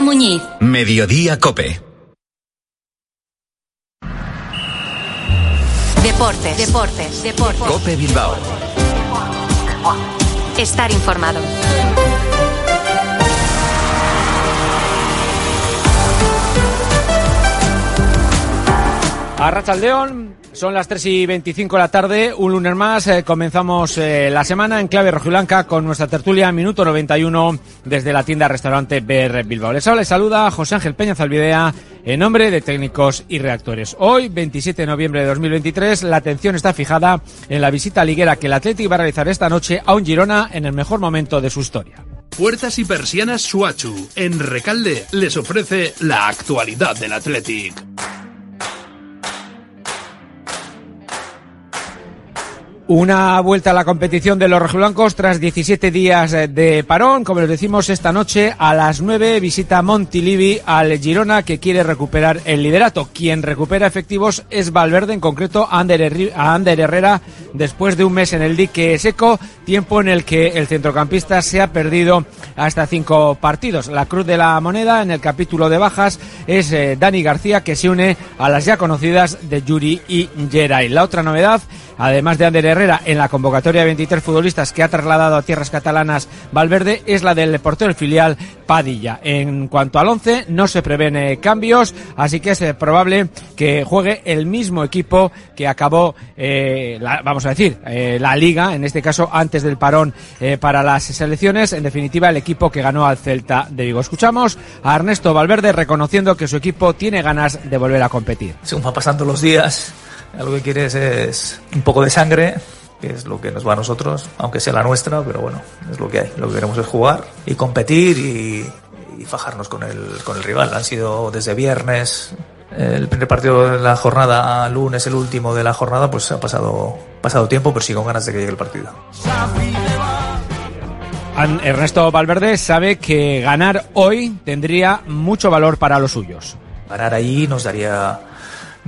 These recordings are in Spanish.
Muñiz. Mediodía Cope. Deportes, deportes, deportes. Cope Bilbao. Estar informado. A León, son las 3 y 25 de la tarde, un lunes más, eh, comenzamos eh, la semana en clave rojiblanca con nuestra tertulia Minuto 91 desde la tienda restaurante BR Bilbao. Les habla y saluda José Ángel Peña Zalvidea en nombre de técnicos y reactores. Hoy, 27 de noviembre de 2023, la atención está fijada en la visita liguera que el Atlético va a realizar esta noche a un Girona en el mejor momento de su historia. Puertas y persianas Suachu, en Recalde, les ofrece la actualidad del Athletic. Una vuelta a la competición de los rojiblancos tras 17 días de parón. Como les decimos, esta noche a las 9 visita Montilivi al Girona que quiere recuperar el liderato. Quien recupera efectivos es Valverde, en concreto a Ander Herrera, después de un mes en el dique seco, tiempo en el que el centrocampista se ha perdido hasta cinco partidos. La cruz de la moneda en el capítulo de bajas es eh, Dani García que se une a las ya conocidas de Yuri y Geray. La otra novedad, además de Ander Herrera, en la convocatoria de 23 futbolistas que ha trasladado a tierras catalanas Valverde es la del portero filial Padilla. En cuanto al 11 no se prevén eh, cambios, así que es eh, probable que juegue el mismo equipo que acabó, eh, vamos a decir, la liga, en este caso antes del parón para las selecciones, en definitiva el equipo que ganó al Celta de Vigo. Escuchamos a Ernesto Valverde reconociendo que su equipo tiene ganas de volver a competir. Van pasando los días, lo que quieres es un poco de sangre, que es lo que nos va a nosotros, aunque sea la nuestra, pero bueno, es lo que hay. Lo que queremos es jugar y competir y, fajarnos con el, con el rival. Han sido desde viernes, el primer partido de la jornada, lunes el último de la jornada, pues ha pasado, pasado tiempo, pero sí con ganas de que llegue el partido. Ernesto Valverde sabe que ganar hoy tendría mucho valor para los suyos. Ganar allí nos daría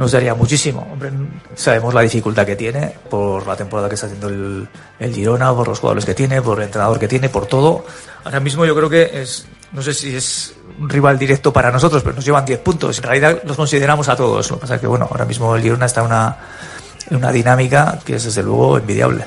nos daría muchísimo. Hombre, sabemos la dificultad que tiene por la temporada que está haciendo el, el, Girona, por los jugadores que tiene, por el entrenador que tiene, por todo. Ahora mismo yo creo que es, no sé si es un rival directo para nosotros, pero nos llevan 10 puntos. En realidad los consideramos a todos. Lo que pasa es que, bueno, ahora mismo el Girona está en una, una dinámica que es desde luego envidiable.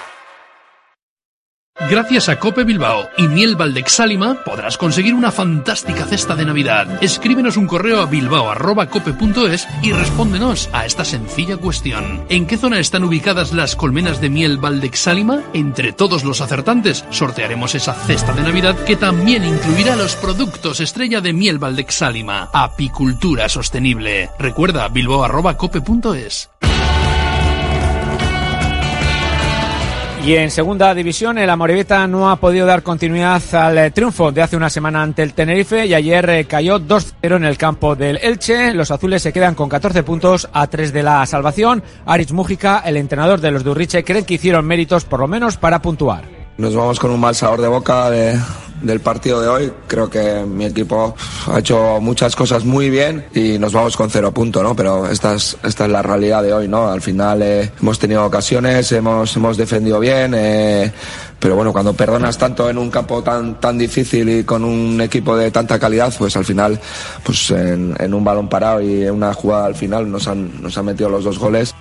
Gracias a Cope Bilbao y Miel Valdexálima podrás conseguir una fantástica cesta de Navidad. Escríbenos un correo a bilbao.cope.es y respóndenos a esta sencilla cuestión. ¿En qué zona están ubicadas las colmenas de miel Valdexálima? Entre todos los acertantes sortearemos esa cesta de Navidad que también incluirá los productos estrella de Miel Valdexálima. Apicultura sostenible. Recuerda bilbao.cope.es. Y en segunda división, el Amorebieta no ha podido dar continuidad al eh, triunfo de hace una semana ante el Tenerife y ayer eh, cayó 2-0 en el campo del Elche. Los azules se quedan con 14 puntos a 3 de la salvación. Aritz Mújica, el entrenador de los de Urriche, creen que hicieron méritos por lo menos para puntuar. Nos vamos con un mal de boca de, del partido de hoy. Creo que mi equipo ha hecho muchas cosas muy bien y nos vamos con cero punto, ¿no? Pero esta es, esta es la realidad de hoy, ¿no? Al final eh, hemos tenido ocasiones, hemos, hemos defendido bien, eh, pero bueno, cuando perdonas tanto en un campo tan, tan difícil y con un equipo de tanta calidad, pues al final, pues en, en un balón parado y en una jugada al final nos han, nos han metido los dos goles.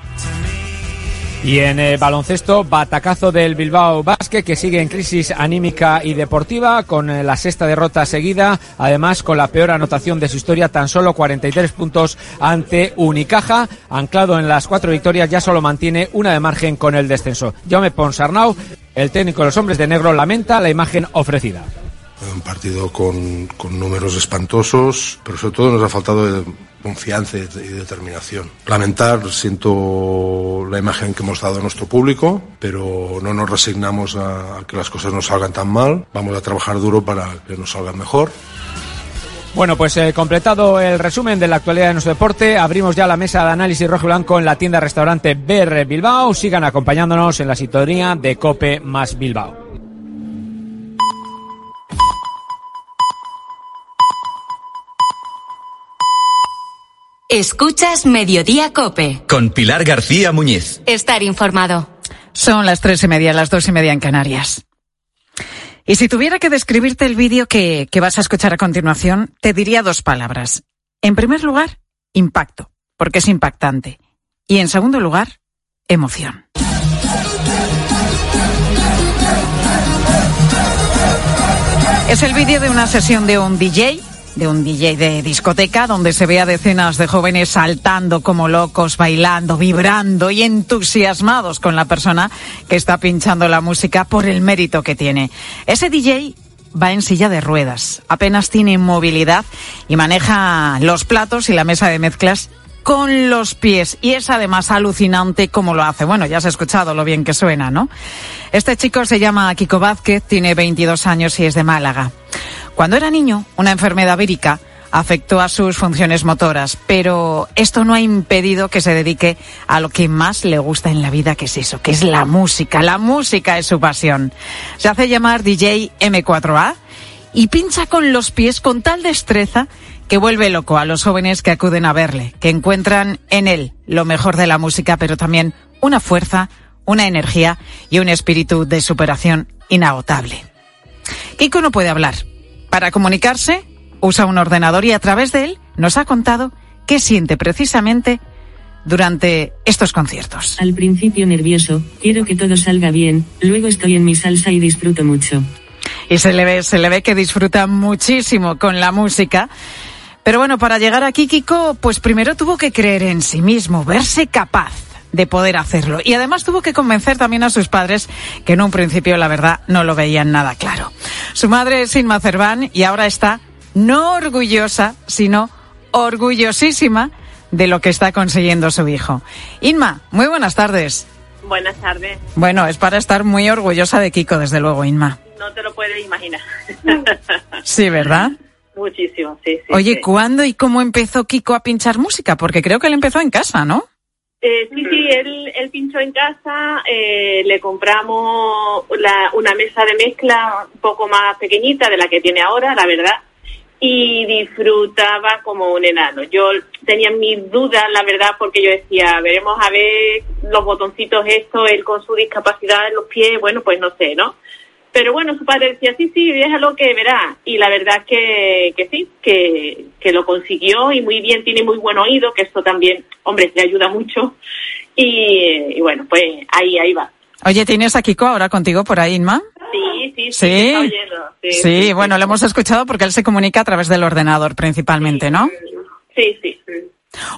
Y en el baloncesto, batacazo del Bilbao Basque, que sigue en crisis anímica y deportiva, con eh, la sexta derrota seguida, además con la peor anotación de su historia, tan solo 43 puntos ante Unicaja, anclado en las cuatro victorias, ya solo mantiene una de margen con el descenso. Jaume Ponsarnau, el técnico de los hombres de negro, lamenta la imagen ofrecida. Un partido con, con números espantosos, pero sobre todo nos ha faltado confianza y determinación. Lamentar, siento la imagen que hemos dado a nuestro público, pero no nos resignamos a, que las cosas no salgan tan mal. Vamos a trabajar duro para que nos salgan mejor. Bueno, pues eh, completado el resumen de la actualidad de nuestro deporte, abrimos ya la mesa de análisis rojo y blanco en la tienda restaurante BR Bilbao. Sigan acompañándonos en la sintonía de Cope más Bilbao. Escuchas Mediodía Cope. Con Pilar García Muñiz. Estar informado. Son las tres y media, las dos y media en Canarias. Y si tuviera que describirte el vídeo que, que vas a escuchar a continuación, te diría dos palabras. En primer lugar, impacto, porque es impactante. Y en segundo lugar, emoción. Es el vídeo de una sesión de un DJ de un DJ de discoteca donde se ve a decenas de jóvenes saltando como locos, bailando, vibrando y entusiasmados con la persona que está pinchando la música por el mérito que tiene. Ese DJ va en silla de ruedas, apenas tiene movilidad y maneja los platos y la mesa de mezclas con los pies. Y es además alucinante cómo lo hace. Bueno, ya has escuchado lo bien que suena, ¿no? Este chico se llama Kiko Vázquez, tiene 22 años y es de Málaga. Cuando era niño, una enfermedad vírica afectó a sus funciones motoras, pero esto no ha impedido que se dedique a lo que más le gusta en la vida, que es eso, que es la música. La música es su pasión. Se hace llamar DJ M4A y pincha con los pies con tal destreza que vuelve loco a los jóvenes que acuden a verle, que encuentran en él lo mejor de la música, pero también una fuerza, una energía y un espíritu de superación inagotable. Kiko no puede hablar. Para comunicarse, usa un ordenador y a través de él nos ha contado qué siente precisamente durante estos conciertos. Al principio nervioso, quiero que todo salga bien, luego estoy en mi salsa y disfruto mucho. Y se le ve, se le ve que disfruta muchísimo con la música. Pero bueno, para llegar aquí, Kiko, pues primero tuvo que creer en sí mismo, verse capaz de poder hacerlo. Y además tuvo que convencer también a sus padres, que en un principio, la verdad, no lo veían nada claro. Su madre es Inma Cerván y ahora está no orgullosa, sino orgullosísima de lo que está consiguiendo su hijo. Inma, muy buenas tardes. Buenas tardes. Bueno, es para estar muy orgullosa de Kiko, desde luego, Inma. No te lo puedes imaginar. Sí, ¿verdad? Muchísimo, sí, sí. Oye, sí. ¿cuándo y cómo empezó Kiko a pinchar música? Porque creo que él empezó en casa, ¿no? Eh, sí, sí, él, él pinchó en casa, eh, le compramos la- una mesa de mezcla un poco más pequeñita de la que tiene ahora, la verdad, y disfrutaba como un enano. Yo tenía mis dudas, la verdad, porque yo decía, veremos a ver los botoncitos estos, él con su discapacidad en los pies, bueno, pues no sé, ¿no? Pero bueno, su padre decía, sí, sí, déjalo que verá. Y la verdad que, que sí, que, que lo consiguió y muy bien, tiene muy buen oído, que esto también, hombre, le ayuda mucho. Y, y bueno, pues ahí, ahí va. Oye, ¿tienes a Kiko ahora contigo por ahí, Inma? Sí, sí. Sí, Sí, bueno, lo hemos escuchado porque él se comunica a través del ordenador principalmente, ¿no? Sí, sí.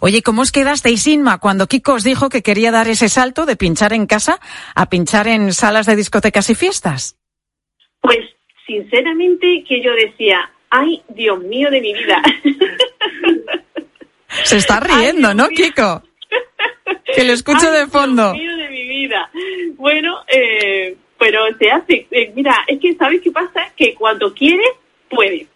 Oye, ¿cómo os quedasteis, Inma, cuando Kiko os dijo que quería dar ese salto de pinchar en casa a pinchar en salas de discotecas y fiestas? Pues sinceramente que yo decía, ay, Dios mío de mi vida. Se está riendo, Ay, ¿no, mío. Kiko? Que lo escucho Ay, de fondo. Dios mío de mi vida. Bueno, eh, pero se hace. Eh, mira, es que ¿sabes qué pasa? Que cuando quieres, puedes.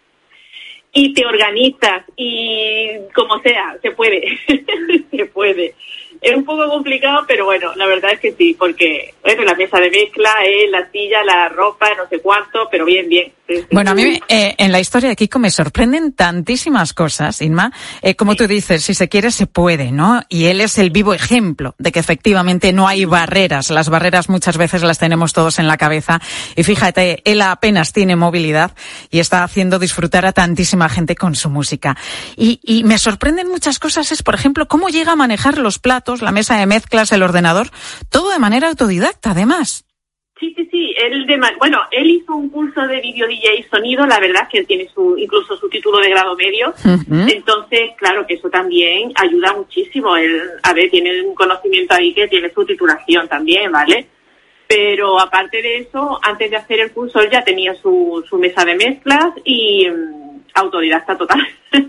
Y te organizas y como sea, se puede. se puede. Es un poco complicado, pero bueno, la verdad es que sí, porque bueno, la mesa de mezcla, eh, la silla, la ropa, no sé cuánto, pero bien, bien. Sí, sí. Bueno, a mí eh, en la historia de Kiko me sorprenden tantísimas cosas, Inma. Eh, como tú dices, si se quiere, se puede, ¿no? Y él es el vivo ejemplo de que efectivamente no hay barreras. Las barreras muchas veces las tenemos todos en la cabeza. Y fíjate, él apenas tiene movilidad y está haciendo disfrutar a tantísima gente con su música. Y, y me sorprenden muchas cosas, es por ejemplo, cómo llega a manejar los platos, la mesa de mezclas, el ordenador, todo de manera autodidacta, además. Sí, sí, sí. Él de bueno, él hizo un curso de video DJ y sonido. La verdad es que él tiene su, incluso su título de grado medio. Entonces, claro que eso también ayuda muchísimo. Él, a ver, tiene un conocimiento ahí que tiene su titulación también, ¿vale? Pero aparte de eso, antes de hacer el curso, él ya tenía su, su mesa de mezclas y mm, autodidacta total.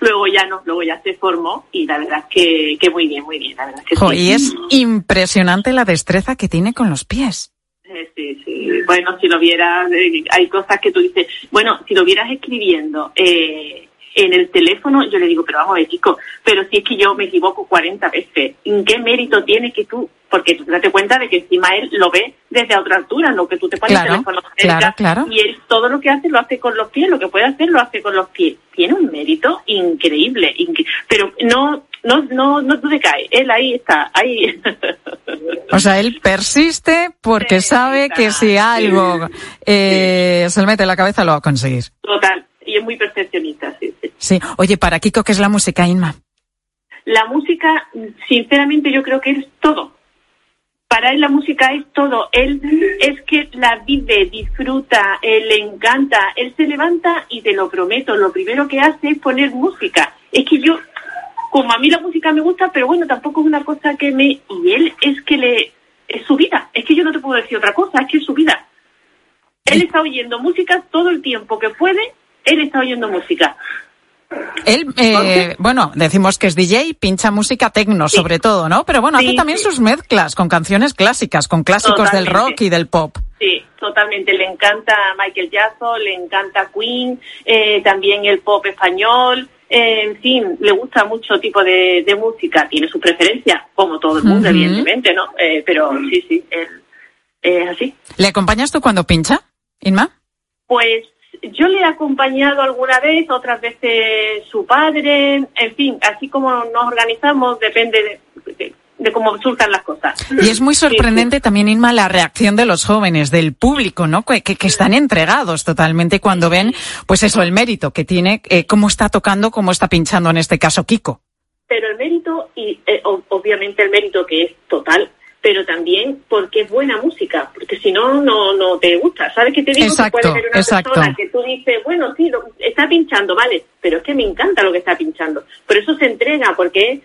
luego ya no, luego ya se formó y la verdad es que, que muy bien, muy bien, la verdad es que Jo, sí. y es impresionante la destreza que tiene con los pies. Eh, Sí, sí. Bueno, si lo vieras, eh, hay cosas que tú dices, bueno, si lo vieras escribiendo eh, en el teléfono, yo le digo, pero vamos a ver, chico, pero si es que yo me equivoco 40 veces, ¿en qué mérito tiene que tú? Porque tú date cuenta de que encima él lo ve desde otra altura, no que tú te pones Claro, el teléfono cerca claro, claro. y él todo lo que hace lo hace con los pies, lo que puede hacer lo hace con los pies. Tiene un mérito increíble, incre- pero no no, no, no te cae. Él ahí está, ahí. O sea, él persiste porque sabe que si algo eh, se le mete en la cabeza lo va a conseguir. Total, y es muy perfeccionista, sí, sí. Sí. Oye, para Kiko, ¿qué es la música, Inma? La música, sinceramente, yo creo que es todo. Para él la música es todo. Él es que la vive, disfruta, eh, le encanta. Él se levanta y te lo prometo, lo primero que hace es poner música. Es que yo, como a mí la música me gusta, pero bueno, tampoco es una cosa que me... Y él es que le... Es su vida. Es que yo no te puedo decir otra cosa, es que es su vida. Él está oyendo música todo el tiempo que puede, él está oyendo música. Él, eh, bueno, decimos que es DJ, pincha música tecno sobre todo, ¿no? Pero bueno, hace también sí. sus mezclas con canciones clásicas, con clásicos del rock y del pop. Sí, totalmente. Le encanta Michael Jackson, le encanta Queen, eh, también el pop español. eh, en fin, le gusta mucho tipo de, de música. Tiene su preferencia, como todo el mundo, evidentemente, ¿no? Eh, pero sí, sí, él es así. ¿Le acompañas tú cuando pincha, Inma? Pues yo le he acompañado alguna vez, otras veces su padre, en fin, así como nos organizamos, depende de, de- de cómo surjan las cosas. Y es muy sorprendente también, Inma, la reacción de los jóvenes, del público, ¿no? Que, que- que están entregados totalmente cuando ven, pues eso, el mérito que tiene, eh, cómo está tocando, cómo está pinchando en este caso Kiko. pero el mérito, y eh, obviamente el mérito que es total, pero también porque es buena música, porque si no, no, no te gusta. ¿Sabes qué te digo? Exacto, que puede haber una exacto. persona que tú dices, bueno, sí, lo- está pinchando, vale, pero es que me encanta lo que está pinchando. Por eso se entrega, porque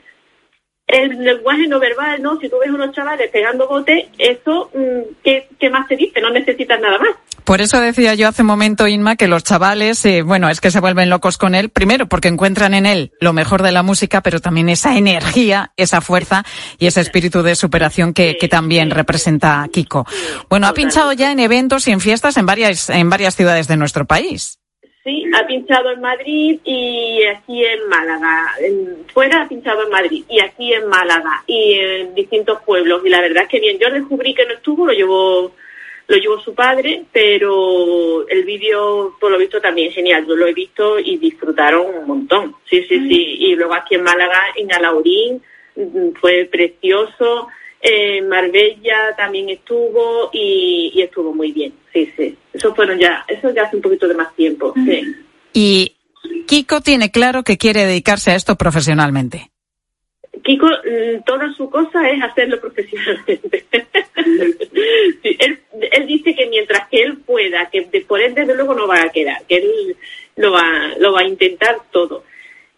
el lenguaje no verbal, ¿no? Si tú ves unos chavales pegando bote, eso, mm, ¿qué, ¿qué más te dice? No necesitas nada más. Por eso decía yo hace un momento, Inma, que los chavales, eh, bueno, es que se vuelven locos con él, primero porque encuentran en él lo mejor de la música, pero también esa energía, esa fuerza y ese espíritu de superación que, que también representa Kiko. Bueno, ha pinchado ya en eventos y en fiestas en varias, en varias ciudades de nuestro país. Sí, ha pinchado en Madrid y aquí en Málaga. En- fuera ha pinchado en Madrid y aquí en Málaga y en distintos pueblos. Y la verdad es que bien, yo descubrí que no estuvo, lo llevó, lo llevó su padre, pero el vídeo, por lo visto, también genial. Yo lo he visto y disfrutaron un montón. Sí, sí, sí. Y luego aquí en Málaga, en Alaurín, mm, fue precioso. En Marbella también estuvo y, y estuvo muy bien. Sí, sí. Eso fueron ya, eso ya hace un poquito de más tiempo. Sí. Y Kiko tiene claro que quiere dedicarse a esto profesionalmente. Kiko, mm, toda su cosa es hacerlo profesionalmente. Sí, él, él dice que mientras que él pueda, que por él desde luego no va a quedar, que él lo va, lo va a intentar todo.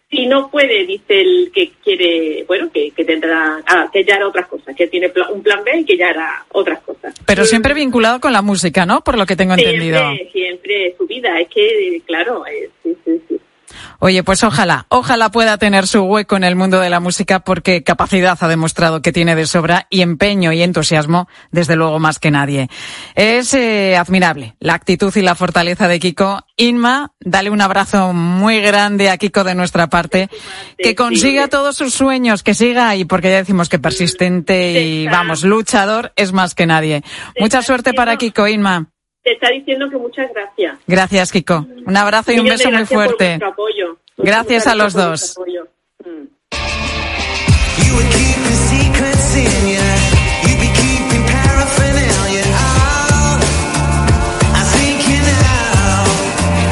Si no puede, dice él que quiere, bueno, que, que tendrá, ah, que ya hará otras cosas, que tiene un plan B y que ya hará otras cosas. Pero siempre vinculado con la música, ¿no? Por lo que tengo entendido. Siempre, siempre su vida, es que, claro, eh, sí, sí, sí. Oye, pues ojalá, ojalá pueda tener su hueco en el mundo de la música porque capacidad ha demostrado que tiene de sobra y empeño y entusiasmo, desde luego más que nadie. Es eh, admirable la actitud y la fortaleza de Kiko. Inma, dale un abrazo muy grande a Kiko de nuestra parte, que consiga todos sus sueños, que siga ahí, porque ya decimos que persistente y vamos, luchador es más que nadie. Mucha suerte para Kiko, Inma. Te está diciendo que muchas gracias. Gracias, Kiko. Un abrazo y un beso muy gracias por fuerte. vuestro apoyo. Gracias a Muchas los por dos. Mm.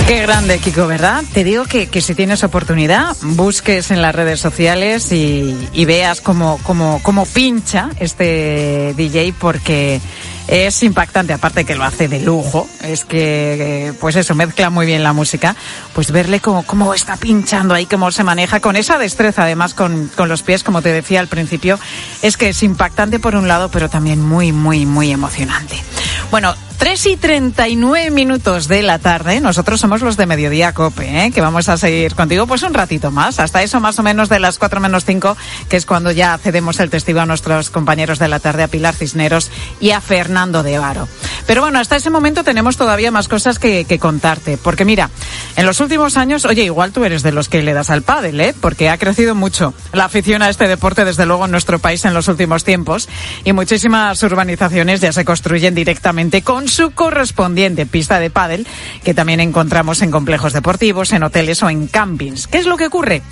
Qué grande, Kiko, ¿verdad? Te digo que, que si tienes oportunidad, busques en las redes sociales y, y veas cómo, cómo, cómo pincha este DJ porque es impactante, aparte que lo hace de lujo, es que, eh, pues eso, mezcla muy bien la música, pues verle cómo, cómo está pinchando ahí, cómo se maneja con esa destreza, además con, con los pies, como te decía al principio, es que es impactante por un lado, pero también muy, muy, muy emocionante. Bueno, 3 y 39 minutos de la tarde. Nosotros somos los de Mediodía Cope, ¿eh? que vamos a seguir contigo pues un ratito más, hasta eso más o menos de las 4 menos 5, que es cuando ya cedemos el testigo a nuestros compañeros de la tarde, a Pilar Cisneros y a Fernando de Varo. Pero bueno, hasta ese momento tenemos todavía más cosas que, que, contarte. Porque mira, en los últimos años, oye, igual tú eres de los que le das al pádel, ¿eh? Porque ha crecido mucho la afición a este deporte, desde luego, en nuestro país en los últimos tiempos. Y muchísimas urbanizaciones ya se construyen directamente con su correspondiente pista de pádel, que también encontramos en complejos deportivos, en hoteles o en campings. ¿Qué es lo que ocurre?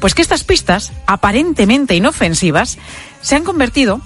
Pues que estas pistas, aparentemente inofensivas, se han convertido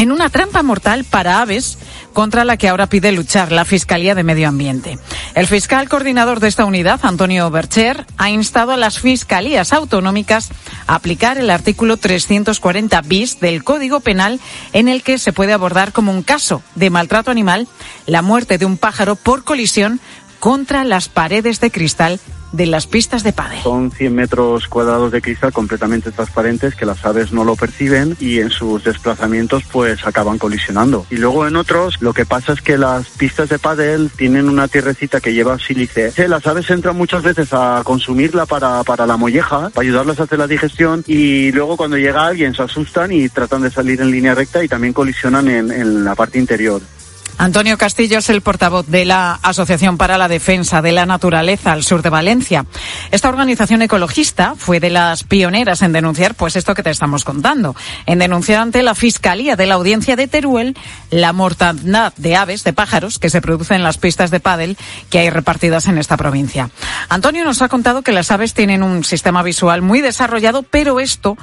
en una trampa mortal para aves contra la que ahora pide luchar la Fiscalía de Medio Ambiente. El fiscal coordinador de esta unidad, Antonio Bercher, ha instado a las fiscalías autonómicas a aplicar el artículo 340 bis del Código Penal en el que se puede abordar como un caso de maltrato animal la muerte de un pájaro por colisión contra las paredes de cristal de las pistas de pádel. Son 100 metros cuadrados de cristal completamente transparentes que las aves no lo perciben y en sus desplazamientos pues acaban colisionando. Y luego en otros lo que pasa es que las pistas de pádel tienen una tierrecita que lleva sílice. Las aves entran muchas veces a consumirla para, para la molleja, para ayudarlas a hacer la digestión y luego cuando llega alguien se asustan y tratan de salir en línea recta y también colisionan en, en la parte interior. Antonio Castillo es el portavoz de la Asociación para la Defensa de la Naturaleza al sur de Valencia. Esta organización ecologista fue de las pioneras en denunciar, pues esto que te estamos contando, en denunciar ante la Fiscalía de la Audiencia de Teruel la mortandad de aves, de pájaros, que se producen en las pistas de pádel que hay repartidas en esta provincia. Antonio nos ha contado que las aves tienen un sistema visual muy desarrollado, pero esto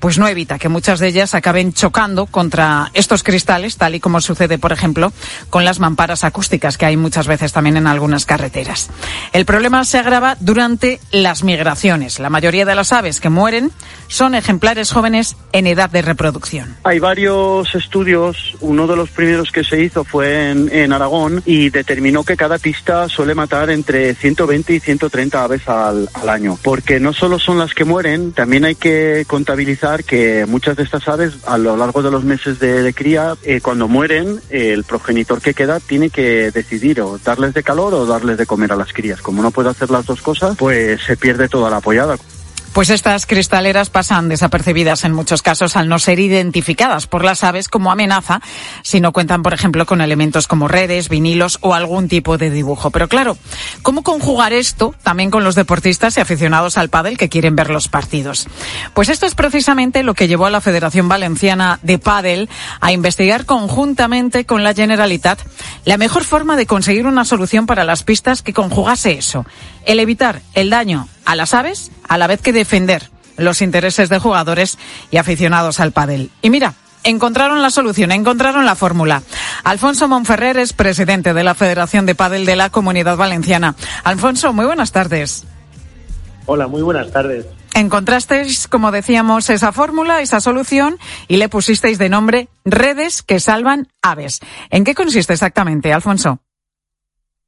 pues no evita que muchas de ellas acaben chocando contra estos cristales, tal y como sucede, por ejemplo, con las mamparas acústicas que hay muchas veces también en algunas carreteras. El problema se agrava durante las migraciones. La mayoría de las aves que mueren son ejemplares jóvenes en edad de reproducción. Hay varios estudios. Uno de los primeros que se hizo fue en, Aragón y determinó que cada pista suele matar entre 120 y 130 aves al año. Porque no solo son las que mueren, también hay que contabilizar que muchas de estas aves a lo largo de los meses de, cría, eh, cuando mueren, el progenitor que queda tiene que decidir o darles de calor o darles de comer a las crías. Como no puede hacer las dos cosas, pues se pierde toda la apoyada. Pues estas cristaleras pasan desapercibidas en muchos casos al no ser identificadas por las aves como amenaza si no cuentan, por ejemplo, con elementos como redes, vinilos o algún tipo de dibujo. Pero claro, ¿cómo conjugar esto también con los deportistas y aficionados al pádel que quieren ver los partidos? Pues esto es precisamente lo que llevó a la Federación Valenciana de Pádel a investigar conjuntamente con la Generalitat la mejor forma de conseguir una solución para las pistas que conjugase eso, el evitar el daño a las aves a la vez que defender los intereses de jugadores y aficionados al pádel. Y mira, encontraron la solución, encontraron la fórmula. Alfonso Monferrer es presidente de la Federación de Pádel de la Comunidad Valenciana. Alfonso, muy buenas tardes. Hola, muy buenas tardes. Encontrasteis, como decíamos, esa fórmula, esa solución y le pusisteis de nombre redes que salvan aves. ¿En qué consiste exactamente, Alfonso?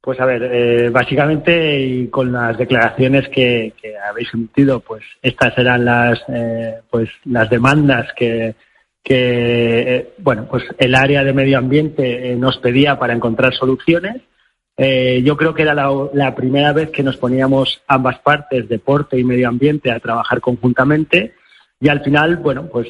Pues a ver, eh, básicamente y con las declaraciones que, que, habéis emitido, pues estas eran las, eh, pues las demandas que, que eh, bueno, pues el área de medio ambiente nos pedía para encontrar soluciones. yo creo que era la, la, primera vez que nos poníamos ambas partes, deporte y medio ambiente, a trabajar conjuntamente. Y al final, bueno, pues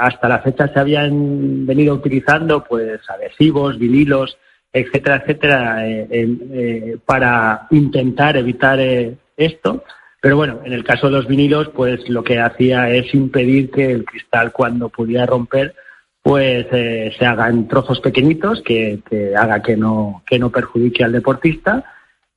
hasta la fecha se habían venido utilizando pues adhesivos, vinilos, etcétera, etcétera, eh, eh, para intentar evitar eh, esto. Pero bueno, en el caso de los vinilos, pues lo que hacía es impedir que el cristal, cuando pudiera romper, pues se haga en trozos pequeñitos, que, que, haga que no, que no perjudique al deportista.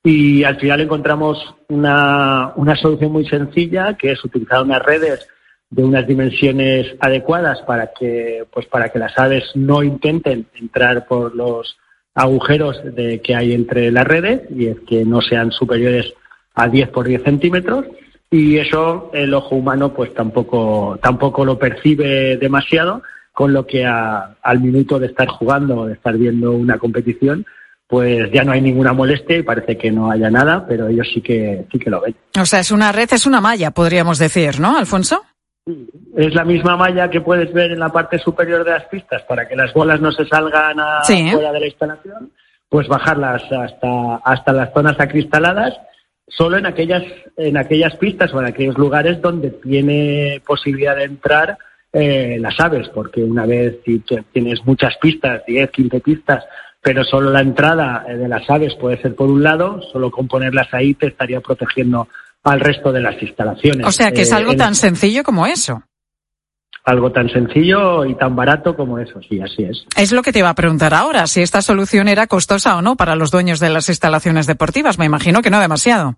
Y al final encontramos una, una solución muy sencilla, que es utilizar unas redes de unas dimensiones adecuadas para que, pues para que las aves no intenten entrar por los agujeros de, que hay entre las redes y es que no sean superiores a 10 por 10 centímetros y eso el ojo humano pues tampoco tampoco lo percibe demasiado con lo que al minuto de estar jugando de estar viendo una competición pues ya no hay ninguna molestia y parece que no haya nada, pero ellos sí que sí que lo ven. O sea, es una red, es una malla, podríamos decir, ¿no, Alfonso? Es la misma malla que puedes ver en la parte superior de las pistas para que las bolas no se salgan a sí. fuera de la instalación, pues bajarlas hasta, hasta las zonas acristaladas, solo en aquellas, en aquellas pistas o en aquellos lugares donde tiene posibilidad de entrar eh, las aves, porque una vez si tienes muchas pistas, 10, 15 pistas, pero solo la entrada eh, de las aves puede ser por un lado, solo con ponerlas ahí te estaría protegiendo al resto de las instalaciones. O sea que es Eh, algo tan sencillo como eso. algo tan sencillo y tan barato como eso, sí, así es. Es lo que te iba a preguntar ahora, si esta solución era costosa o no para los dueños de las instalaciones deportivas. Me imagino que no demasiado.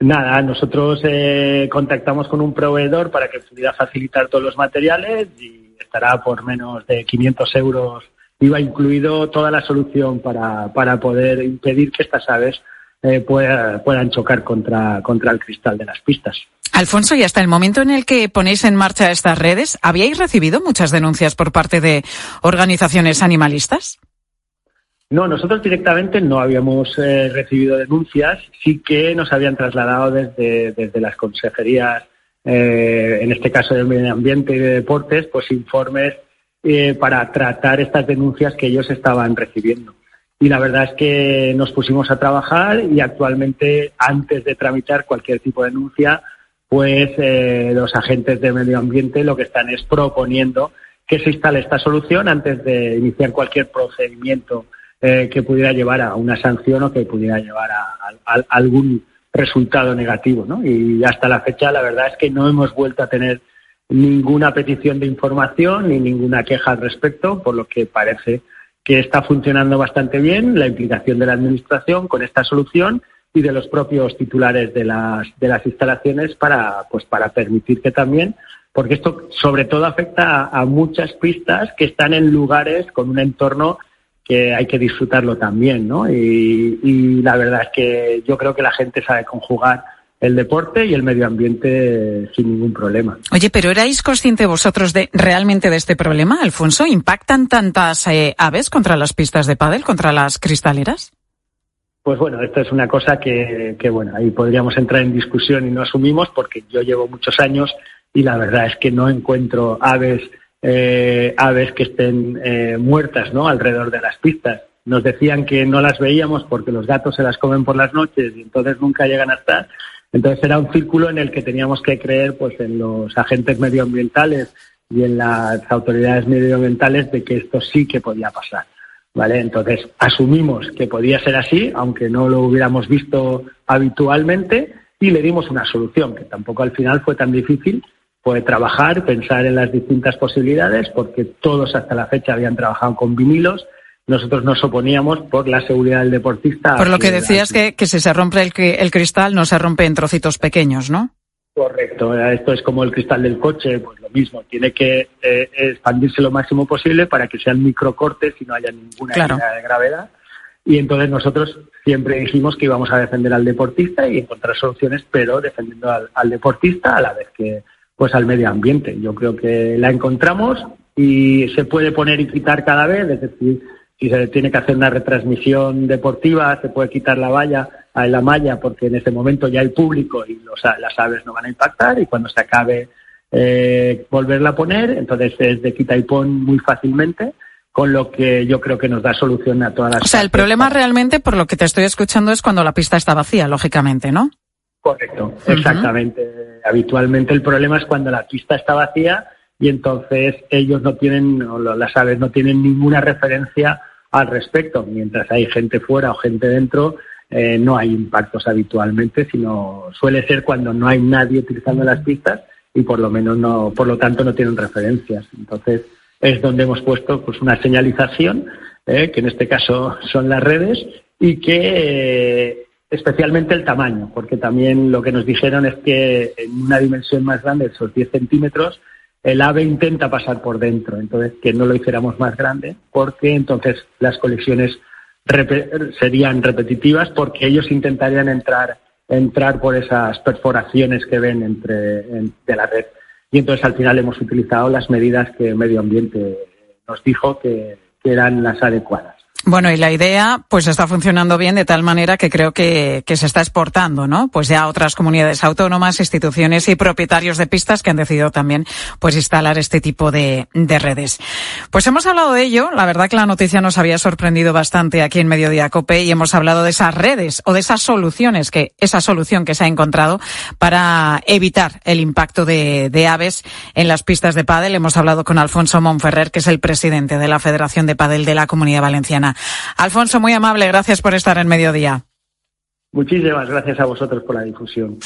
Nada, nosotros eh, contactamos con un proveedor para que pudiera facilitar todos los materiales y estará por menos de 500 euros. Iba incluido toda la solución para, para poder impedir que estas aves eh, pueda- puedan chocar contra, contra el cristal de las pistas. Alfonso, y hasta el momento en el que ponéis en marcha estas redes, ¿habíais recibido muchas denuncias por parte de organizaciones animalistas? No, nosotros directamente no habíamos eh, recibido denuncias, sí que nos habían trasladado desde, desde las consejerías, eh, en este caso del medio ambiente y de deportes, pues informes eh, para tratar estas denuncias que ellos estaban recibiendo. Y la verdad es que nos pusimos a trabajar y actualmente, antes de tramitar cualquier tipo de denuncia, pues eh, los agentes de medio ambiente lo que están es proponiendo que se instale esta solución antes de iniciar cualquier procedimiento eh, que pudiera llevar a una sanción o que pudiera llevar a, a- a algún resultado negativo. ¿no? Y hasta la fecha la verdad es que no hemos vuelto a tener ninguna petición de información ni ninguna queja al respecto, por lo que parece que está funcionando bastante bien la implicación de la Administración con esta solución y de los propios titulares de las, de las instalaciones para, pues, para permitir que también, porque esto sobre todo afecta a, muchas pistas que están en lugares con un entorno que hay que disfrutarlo también, ¿no? Y la verdad es que yo creo que la gente sabe conjugar el deporte y el medio ambiente sin ningún problema. Oye, pero ¿erais consciente vosotros de realmente de este problema, Alfonso? ¿Impactan tantas eh, aves contra las pistas de pádel, contra las cristaleras? Pues bueno, esto es una cosa que, que, bueno, ahí podríamos entrar en discusión y no asumimos porque yo llevo muchos años y la verdad es que no encuentro aves, eh, aves que estén eh, muertas, ¿no? Alrededor de las pistas. Nos decían que no las veíamos porque los gatos se las comen por las noches y entonces nunca llegan a estar. Entonces era un círculo en el que teníamos que creer, pues, en los agentes medioambientales y en las autoridades medioambientales de que esto sí que podía pasar. ¿Vale? Entonces asumimos que podía ser así, aunque no lo hubiéramos visto habitualmente, y le dimos una solución, que tampoco al final fue tan difícil. Fue trabajar, pensar en las distintas posibilidades, porque todos hasta la fecha habían trabajado con vinilos. Nosotros nos oponíamos por la seguridad del deportista. Por lo que decías que, que si se rompe el, el cristal no se rompe en trocitos pequeños, ¿no? Correcto, eh, esto es como el cristal del coche, pues lo mismo, tiene que eh, expandirse lo máximo posible para que sean microcortes y no haya ninguna Claro. de gravedad. Y entonces nosotros siempre dijimos que íbamos a defender al deportista y encontrar soluciones, pero defendiendo al, al deportista a la vez que pues al medio ambiente. Yo creo que la encontramos y se puede poner y quitar cada vez, es decir, si se tiene que hacer una retransmisión deportiva, se puede quitar la valla, a la malla, porque en ese momento ya hay público y los, las aves no van a impactar y cuando se acabe eh, volverla a poner, entonces es de quita y pon muy fácilmente, con lo que yo creo que nos da solución a todas las O sea, el problema realmente, por lo que te estoy escuchando, es cuando la pista está vacía, lógicamente, ¿no? Correcto, exactamente. Habitualmente el problema es cuando la pista está vacía y entonces ellos no tienen, o las aves no tienen ninguna referencia al respecto. Mientras hay gente fuera o gente dentro, eh, no hay impactos habitualmente, sino suele ser cuando no hay nadie utilizando las pistas y por lo menos no, por lo tanto no tienen referencias. Entonces es donde hemos puesto pues una señalización, eh, que en este caso son las redes y que eh, especialmente el tamaño, porque también lo que nos dijeron es que en una dimensión más grande, esos 10 centímetros, el ave intenta pasar por dentro, entonces que no lo hiciéramos más grande, porque entonces las colisiones repe- serían repetitivas, porque ellos intentarían entrar entrar por esas perforaciones que ven entre en- de la red. Y entonces al final hemos utilizado las medidas que Medio Ambiente nos dijo que eran las adecuadas. Bueno, y la idea pues está funcionando bien de tal manera que creo que, que se está exportando, ¿no? Pues ya otras comunidades autónomas, instituciones y propietarios de pistas que han decidido también pues instalar este tipo de, de redes. Pues hemos hablado de ello, la verdad que la noticia nos había sorprendido bastante aquí en Mediodía Cope y hemos hablado de esas redes o de esas soluciones que, esa solución que se ha encontrado para evitar el impacto de, de aves en las pistas de pádel. Hemos hablado con Alfonso Monferrer, que es el presidente de la Federación de Pádel de la Comunidad Valenciana. Alfonso, muy amable, gracias por estar en mediodía. Muchísimas gracias a vosotros por la difusión.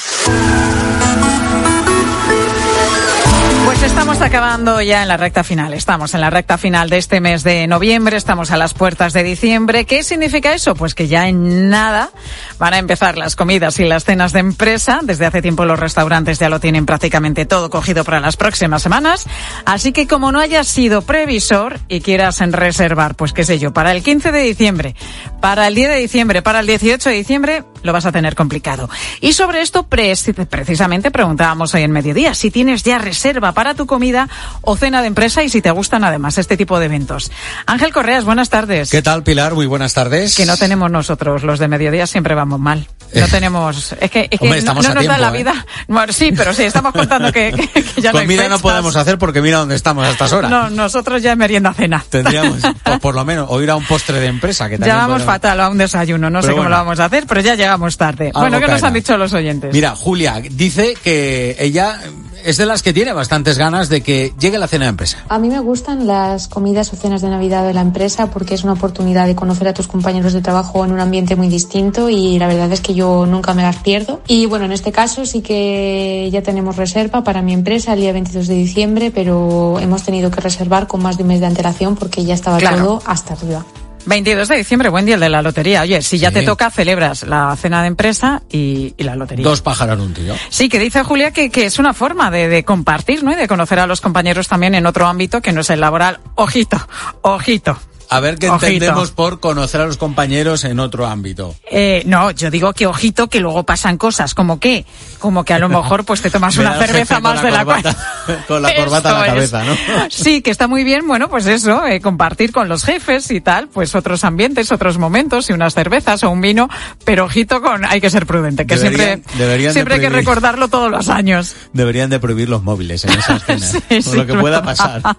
Pues estamos acabando ya en la recta final. Estamos en la recta final de este mes de noviembre, estamos a las puertas de diciembre. ¿Qué significa eso? Pues que ya en nada van a empezar las comidas y las cenas de empresa. Desde hace tiempo los restaurantes ya lo tienen prácticamente todo cogido para las próximas semanas. Así que como no hayas sido previsor y quieras reservar, pues qué sé yo, para el 15 de diciembre, para el 10 de diciembre, para el 18 de diciembre, lo vas a tener complicado. Y sobre esto precisamente preguntábamos hoy en mediodía si tienes ya reserva para tu comida o cena de empresa y si te gustan además este tipo de eventos. Ángel Correas, buenas tardes. ¿Qué tal, Pilar? Muy buenas tardes. Que no tenemos nosotros, los de mediodía siempre vamos mal. No tenemos, es que, es que Hombre, no, no nos da tiempo, la ¿eh? vida. Bueno, sí, pero sí, estamos contando que, que- que ya no hay Comida no festas. podemos hacer porque mira dónde estamos a estas horas. No, nosotros ya merienda cena. Tendríamos, pues, por lo menos, o ir a un postre de empresa. Que Ya vamos podemos- fatal a un desayuno, no sé Pero cómo bueno. lo vamos a hacer, pero ya llegamos tarde. Bueno, ¿qué nos caerá. han dicho los oyentes? Mira, Julia dice que ella es de las que tiene bastantes ganas de que llegue la cena de empresa. A mí me gustan las comidas o cenas de Navidad de la empresa porque es una oportunidad de conocer a tus compañeros de trabajo en un ambiente muy distinto y la verdad es que yo nunca me las pierdo. Y bueno, en este caso sí que ya tenemos reserva para mi empresa el día 22 de diciembre, pero hemos tenido que reservar con más de un mes de antelación porque ya estaba Claro. todo hasta arriba. 22 de diciembre, buen día el de la lotería. Oye, si ya Sí. te toca, celebras la cena de empresa y, y la lotería. Dos pájaros en un tiro. Sí, que dice Julia que, que es una forma de, de compartir, ¿no? Y de conocer a los compañeros también en otro ámbito que no es el laboral. Ojito, ojito. A ver qué Ojito. entendemos por conocer a los compañeros en otro ámbito. Eh, no, yo digo que ojito que luego pasan cosas como que, como que a lo mejor pues te tomas una cerveza más de la cuenta. Con la corbata en la cabeza, ¿no? Sí, que está muy bien, bueno, pues eso, eh, compartir con los jefes y tal, pues otros ambientes, otros momentos y unas cervezas o un vino, pero ojito con, hay que ser prudente, que Deberían- siempre, deberían de siempre hay que recordarlo todos los años. Deberían de prohibir los móviles en esas cenas. Sí, por lo sí, que pueda pasar.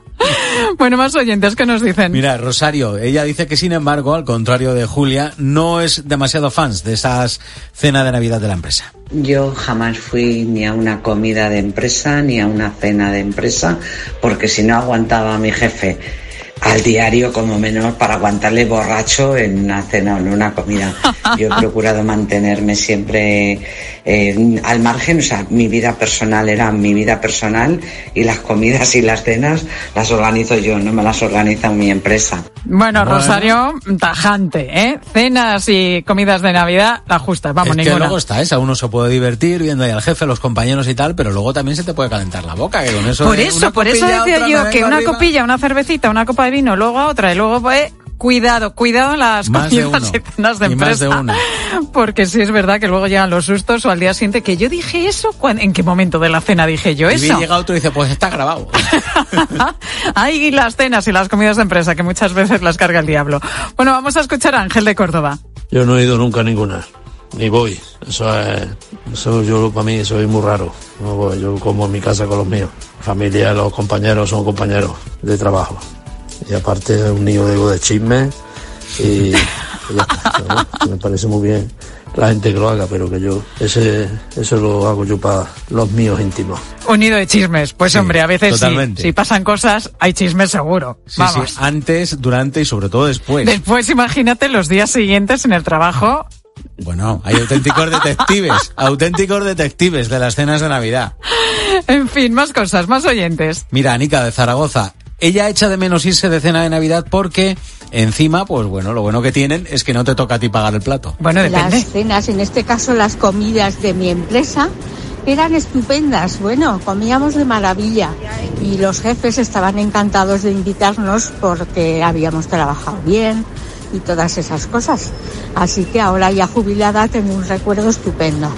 Bueno, más oyentes que nos dicen. Mira, Rosario, ella dice que sin embargo, al contrario de Julia, no es demasiado fans de esas cenas de Navidad de la empresa. Yo jamás fui ni a una comida de empresa ni a una cena de empresa porque si no aguantaba a mi jefe al diario como menos para aguantarle borracho en una cena o en una comida. Yo he procurado mantenerme siempre eh, al margen, o sea, mi vida personal era mi vida personal y las comidas y las cenas las organizo yo, no me las organiza mi empresa. Bueno, Bueno. Rosario, tajante, ¿eh? Cenas y comidas de Navidad, la justa, vamos, es que ninguna. luego está esa, uno se puede divertir viendo ahí al jefe, a los compañeros y tal, pero luego también se te puede calentar la boca, que con eso Por eso, una por eso copilla, decía otra, yo que una arriba. copilla, una cervecita, una copa de vino, luego a otra y luego pues, cuidado, cuidado en las Más de comidas uno. y cenas de Y más de empresa. uno. Porque sí es verdad que luego llegan los sustos o al día siguiente que yo dije eso, ¿cuán- ¿en qué momento de la cena dije yo Y eso? bien llega otro y dice, pues está grabado. Hay las cenas y las comidas de empresa que muchas veces las carga el diablo. Bueno, vamos a escuchar a Ángel de Córdoba. Yo no he ido nunca a ninguna, ni voy. Eso es, eso yo para mí eso es muy raro. No voy, yo como en mi casa con los míos. Familia, los compañeros son compañeros de trabajo. Y aparte es un niño de, de chisme y, y ya está, ¿sabes? me parece muy bien la gente que lo haga, pero que yo ese eso lo hago yo para los míos íntimos. Unido de chismes. Pues Sí, hombre, a veces sí. totalmente. Si pasan cosas, hay chismes seguro. Sí, Vamos. sí, antes, durante y sobre todo después. Después imagínate los días siguientes en el trabajo. Bueno, hay auténticos detectives, auténticos detectives de las cenas de Navidad. En fin, más cosas, más oyentes. Mira, Anica de Zaragoza, ella echa de menos irse de cena de Navidad porque encima, pues bueno, lo bueno que tienen es que no te toca a ti pagar el plato. Bueno, Las cenas, en este caso las comidas de mi empresa, eran estupendas. Bueno, comíamos de maravilla y los jefes estaban encantados de invitarnos porque habíamos trabajado bien y todas esas cosas. Así que ahora ya jubilada tengo un recuerdo estupendo.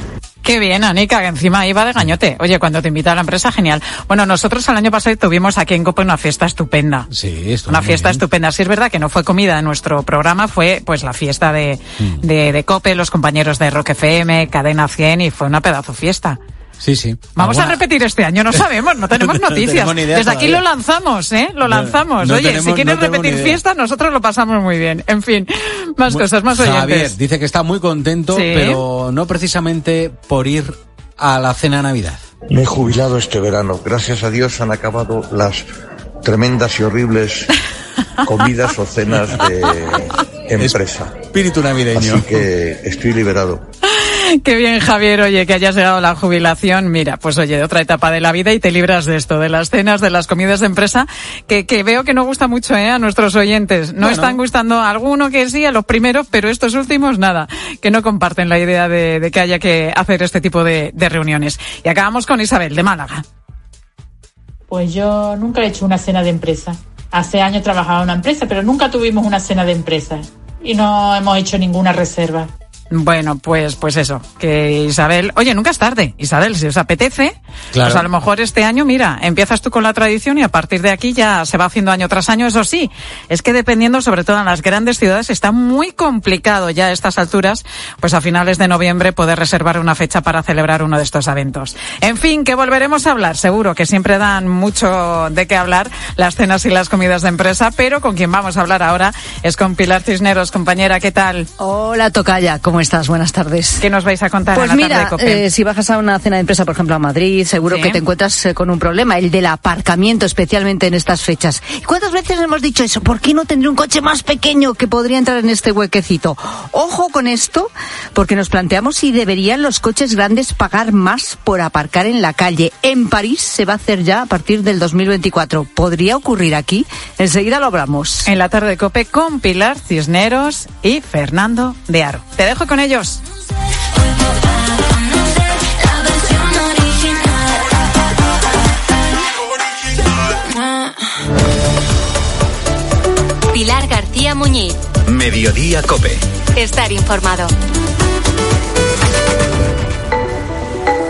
Qué bien, Anica, que encima iba de gañote. Oye, cuando te invita a la empresa, genial. Bueno, nosotros el año pasado tuvimos aquí en Copa una fiesta estupenda. Sí, esto Una fiesta estupenda. Sí, es verdad que no fue comida en nuestro programa, fue pues la fiesta de, Mm. de, de Cope, los compañeros de Rock FM, Cadena 100 y fue una pedazo fiesta. Sí, sí. Vamos a ¿Alguna- repetir este año, no sabemos, no tenemos No noticias. tenemos ni idea Desde aquí lo lanzamos, ¿eh? Lo No, lanzamos. no Oye, tenemos- si quieres no tenemos repetir fiesta, nosotros lo pasamos muy bien. En fin, más cosas, más Javier oyentes. dice que está muy contento, Sí. pero no precisamente por ir a la cena de Navidad. Me he jubilado este verano. Gracias a Dios han acabado las tremendas y horribles comidas o cenas de, empresa. Espíritu navideño. Así que estoy liberado. Qué bien, Javier, oye, que hayas llegado a la jubilación. Mira, pues oye, de otra etapa de la vida y te libras de esto, de las cenas, de las comidas de empresa, que, que veo que no gusta mucho ¿eh? a nuestros oyentes. No Bueno. están gustando a alguno que sí, a los primeros, pero estos últimos nada, que no comparten la idea de, de que haya que hacer este tipo de, de reuniones. Y acabamos con Isabel, de Málaga. Pues yo nunca he hecho una cena de empresa. Hace años trabajaba en una empresa, pero nunca tuvimos una cena de empresa. Y no hemos hecho ninguna reserva. Bueno, pues, pues eso, que Isabel, oye, nunca es tarde, Isabel, si os apetece, Claro. pues a lo mejor este año, mira, empiezas tú con la tradición y a partir de aquí ya se va haciendo año tras año, eso sí, es que dependiendo sobre todo en las grandes ciudades está muy complicado ya a estas alturas, pues a finales de noviembre poder reservar una fecha para celebrar uno de estos eventos. En fin, que volveremos a hablar, seguro que siempre dan mucho de qué hablar las cenas y las comidas de empresa, pero con quien vamos a hablar ahora es con Pilar Cisneros, compañera, ¿qué tal? Hola, Tocaya, ¿cómo estás? Buenas tardes. ¿Qué nos vais a contar Pues en la tarde mira, de COPE? eh, si bajas a una cena de empresa, por ejemplo, a Madrid, seguro Sí. que te encuentras eh, con un problema, el del aparcamiento, especialmente en estas fechas. ¿Cuántas veces hemos dicho eso? ¿Por qué no tendría un coche más pequeño que podría entrar en este huequecito? Ojo con esto, porque nos planteamos si deberían los coches grandes pagar más por aparcar en la calle. En París se va a hacer ya a partir del 2024. ¿Podría ocurrir aquí? Enseguida lo hablamos. En la tarde de COPE con Pilar Cisneros y Fernando de Aro. Te dejo con ellos. Pilar García Muñiz. Mediodía Cope. Estar informado.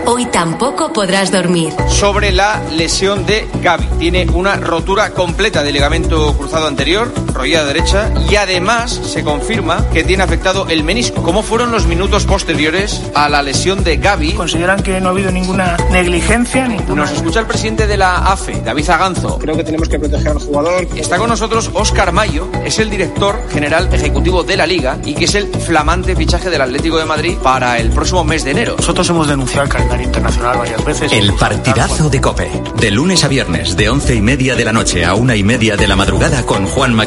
Hoy tampoco podrás dormir. sobre la lesión de Gaby. Tiene una rotura completa del ligamento cruzado anterior, rodilla derecha, y además se confirma que tiene afectado el menisco. ¿Cómo fueron los minutos posteriores a la lesión de Gaby? Consideran que no ha habido ninguna negligencia. Ninguna... Nos escucha el presidente de la AFE, David Zaganzo. Creo que tenemos que proteger al jugador. Está con nosotros Óscar Mayo, es el director general ejecutivo de la Liga y que es el flamante fichaje del Atlético de Madrid para el próximo mes de enero. Nosotros hemos denunciado el calendario internacional varias veces. El partidazo de Cope. De lunes a viernes, de once y media de la noche a una y media de la madrugada con Juanma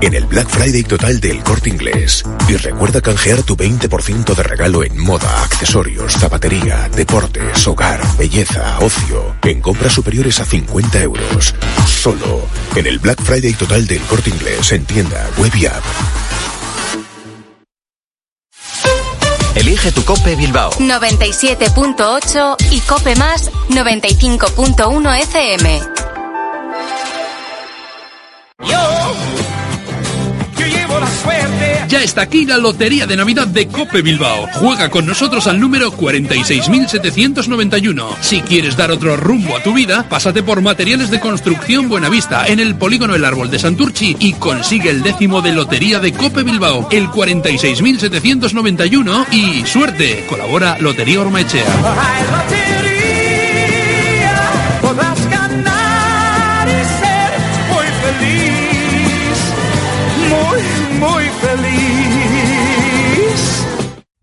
en el Black Friday total del Corte Inglés y recuerda canjear tu 20% de regalo en moda, accesorios, zapatería, deportes, hogar, belleza, ocio, en compras superiores a 50 euros. Solo en el Black Friday total del Corte Inglés en tienda, web y app. Elige tu Cope Bilbao. 97.8 y Cope Más 95.1 FM. Ya está aquí la Lotería de Navidad de Cope Bilbao. Juega con nosotros al número 46.791. Si quieres dar otro rumbo a tu vida, pásate por Materiales de Construcción Buenavista en el Polígono El Árbol de Santurchi y consigue el décimo de Lotería de Cope Bilbao, el 46.791 y suerte. Colabora Lotería Ormaechea.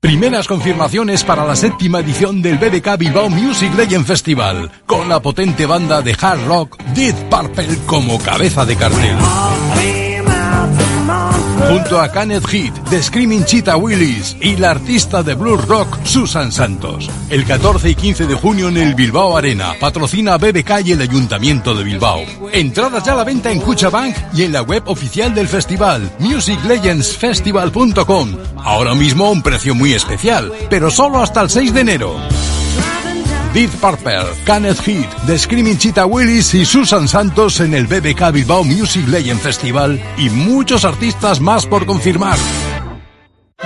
Primeras confirmaciones para la séptima edición del BBK Bilbao Music Legend Festival, con la potente banda de hard rock Dead Purple como cabeza de cartel. Junto a Kenneth Heat, The Screaming Cheetah Willis y la artista de blues rock Susan Santos. El 14 y 15 de junio en el Bilbao Arena, patrocina BBK y el Ayuntamiento de Bilbao. Entradas ya a la venta en Cuchabank y en la web oficial del festival, musiclegendsfestival.com. Ahora mismo a un precio muy especial, pero solo hasta el 6 de enero. Deep Purple, Kenneth Heat, The Screaming Cheetah Willis y Susan Santos en el BBK Bilbao Music Legend Festival y muchos artistas más por confirmar.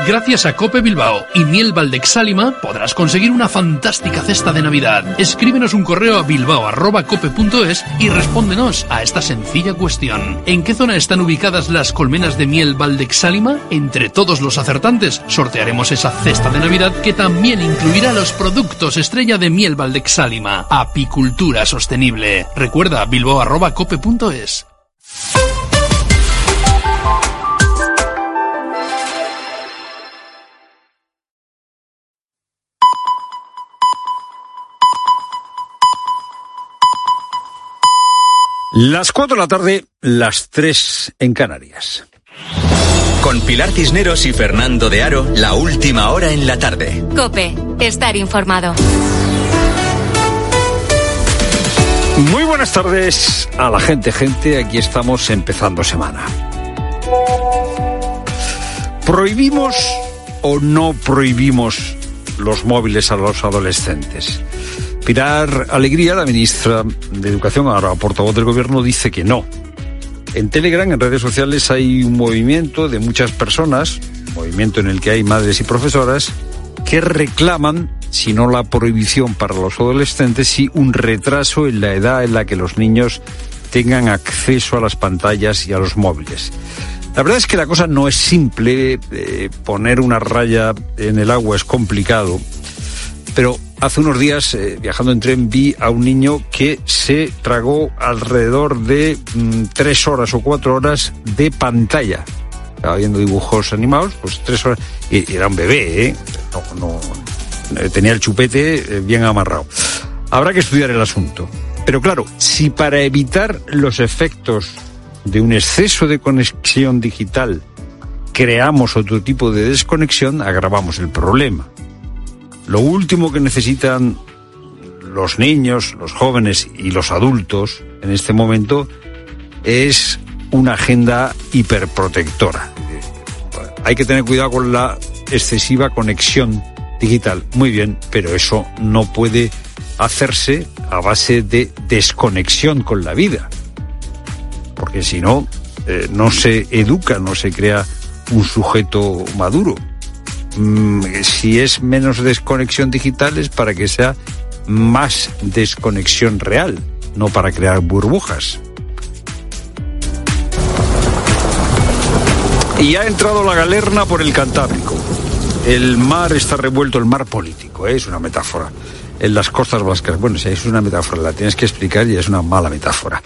Gracias a Cope Bilbao y Miel Valdexálima podrás conseguir una fantástica cesta de Navidad. Escríbenos un correo a bilbao.cope.es y respóndenos a esta sencilla cuestión. ¿En qué zona están ubicadas las colmenas de miel Valdexálima? Entre todos los acertantes sortearemos esa cesta de Navidad que también incluirá los productos estrella de miel Valdexálima. Apicultura sostenible. Recuerda bilbao.cope.es. Las 4 de la tarde, las 3 en Canarias. Con Pilar Cisneros y Fernando de Aro, la última hora en la tarde. Cope, estar informado. Muy buenas tardes a la gente, gente. Aquí estamos empezando semana. ¿Prohibimos o no prohibimos los móviles a los adolescentes? Pilar Alegría, la ministra de Educación, ahora portavoz del Gobierno, dice que no. En Telegram, en redes sociales, hay un movimiento de muchas personas, movimiento en el que hay madres y profesoras, que reclaman, si no la prohibición para los adolescentes, sí un retraso en la edad en la que los niños tengan acceso a las pantallas y a los móviles. La verdad es que la cosa no es simple, eh, poner una raya en el agua es complicado, pero hace unos días, eh, viajando en tren, vi a un niño que se tragó alrededor de mm, tres horas o cuatro horas de pantalla. Estaba viendo dibujos animados, pues tres horas. Y, era un bebé, ¿eh? No, no, eh, tenía el chupete eh, bien amarrado. Habrá que estudiar el asunto. Pero claro, si para evitar los efectos de un exceso de conexión digital creamos otro tipo de desconexión, agravamos el problema. Lo último que necesitan los niños, los jóvenes y los adultos en este momento es una agenda hiperprotectora. Hay que tener cuidado con la excesiva conexión digital. Muy bien, pero eso no puede hacerse a base de desconexión con la vida. Porque si no, eh, no se educa, no se crea un sujeto maduro. Mm, si es menos desconexión digital es para que sea más desconexión real, no para crear burbujas. Y ha entrado la galerna por el Cantábrico. El mar está revuelto, el mar político, ¿eh? es una metáfora. En las costas vascas. Bueno, si es una metáfora, la tienes que explicar y es una mala metáfora.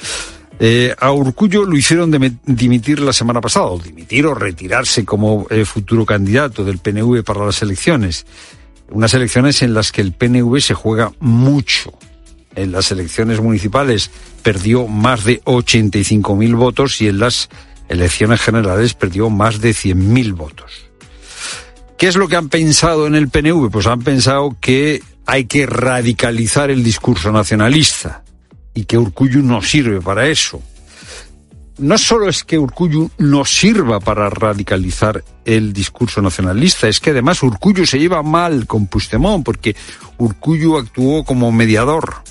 Eh, a Urcullo lo hicieron de dimitir la semana pasada, o dimitir o retirarse como eh, futuro candidato del PNV para las elecciones. Unas elecciones en las que el PNV se juega mucho. En las elecciones municipales perdió más de 85.000 votos y en las elecciones generales perdió más de 100.000 votos. ¿Qué es lo que han pensado en el PNV? Pues han pensado que hay que radicalizar el discurso nacionalista y que Urcuyu no sirve para eso. No solo es que Urcuyu no sirva para radicalizar el discurso nacionalista, es que además Urcuyu se lleva mal con Puigdemont porque Urcuyu actuó como mediador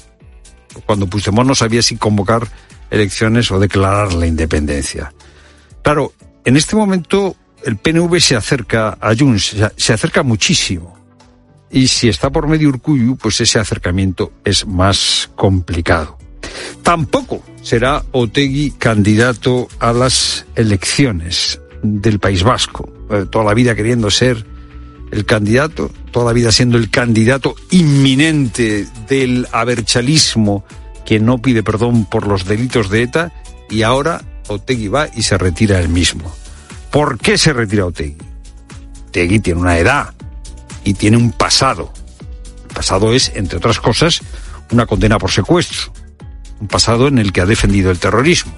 cuando Puigdemont no sabía si convocar elecciones o declarar la independencia. Claro, en este momento el PNV se acerca a Junts, se acerca muchísimo. Y si está por medio Urcuyu, pues ese acercamiento es más complicado. Tampoco será Otegui candidato a las elecciones del País Vasco. Eh, toda la vida queriendo ser el candidato, toda la vida siendo el candidato inminente del aberchalismo que no pide perdón por los delitos de ETA y ahora Otegui va y se retira él mismo. ¿Por qué se retira Otegui? Otegui tiene una edad y tiene un pasado. El pasado es, entre otras cosas, una condena por secuestro. Un pasado en el que ha defendido el terrorismo.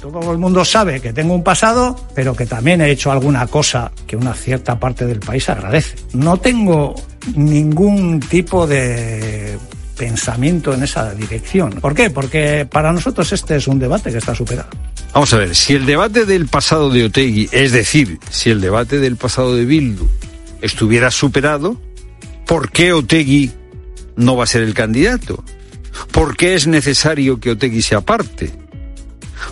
Todo el mundo sabe que tengo un pasado, pero que también he hecho alguna cosa que una cierta parte del país agradece. No tengo ningún tipo de pensamiento en esa dirección. ¿Por qué? Porque para nosotros este es un debate que está superado. Vamos a ver, si el debate del pasado de Otegui, es decir, si el debate del pasado de Bildu estuviera superado, ¿por qué Otegui no va a ser el candidato? ¿Por qué es necesario que Otegui se aparte?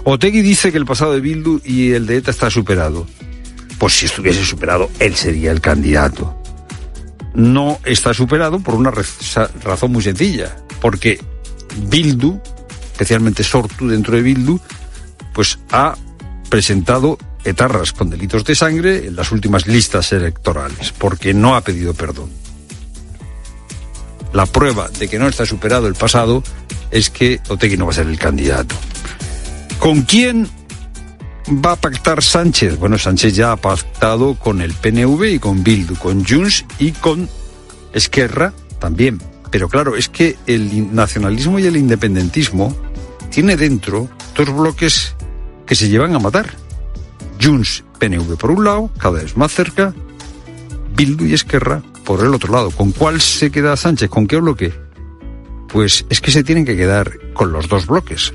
Otegui dice que el pasado de Bildu y el de ETA está superado. pues si estuviese superado, él sería el candidato. No está superado por una razón muy sencilla, porque Bildu, especialmente Sortu dentro de Bildu, pues ha presentado etarras con delitos de sangre en las últimas listas electorales, porque no ha pedido perdón. La prueba de que no está superado el pasado es que Otegui no va a ser el candidato. ¿Con quién va a pactar Sánchez? Bueno, Sánchez ya ha pactado con el PNV y con Bildu, con Junts y con Esquerra también. Pero claro, es que el nacionalismo y el independentismo tiene dentro dos bloques que se llevan a matar. Junts, PNV por un lado, cada vez más cerca, Bildu y Esquerra por el otro lado. ¿Con cuál se queda Sánchez? ¿Con qué bloque? Pues es que se tienen que quedar con los dos bloques.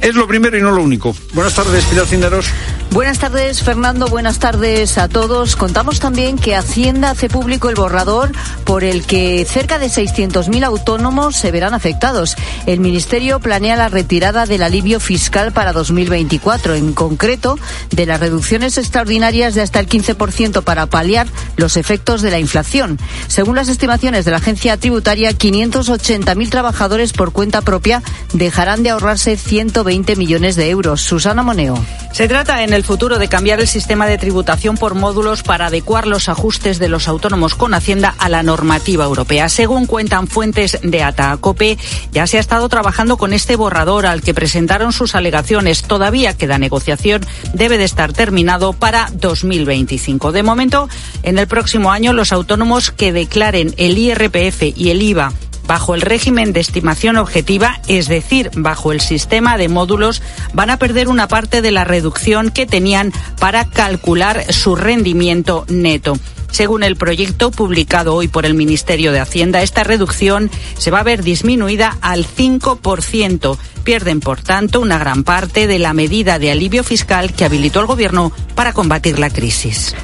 Es lo primero y no lo único. Buenas tardes, Pilar Cinderos. Buenas tardes, Fernando. Buenas tardes a todos. Contamos también que Hacienda hace público el borrador por el que cerca de 600.000 autónomos se verán afectados. El Ministerio planea la retirada del alivio fiscal para 2024, en concreto de las reducciones extraordinarias de hasta el 15% para paliar los efectos de la inflación. Según las estimaciones de la agencia tributaria, 580.000 trabajadores por cuenta propia dejarán de ahorrarse 120 20 millones de euros. Susana Moneo. Se trata en el futuro de cambiar el sistema de tributación por módulos para adecuar los ajustes de los autónomos con Hacienda a la normativa europea. Según cuentan fuentes de ATACOPE, ya se ha estado trabajando con este borrador al que presentaron sus alegaciones. Todavía queda negociación, debe de estar terminado para 2025. De momento, en el próximo año, los autónomos que declaren el IRPF y el IVA bajo el régimen de estimación objetiva, es decir, bajo el sistema de módulos, van a perder una parte de la reducción que tenían para calcular su rendimiento neto. Según el proyecto publicado hoy por el Ministerio de Hacienda, esta reducción se va a ver disminuida al 5%. Pierden, por tanto, una gran parte de la medida de alivio fiscal que habilitó el Gobierno para combatir la crisis.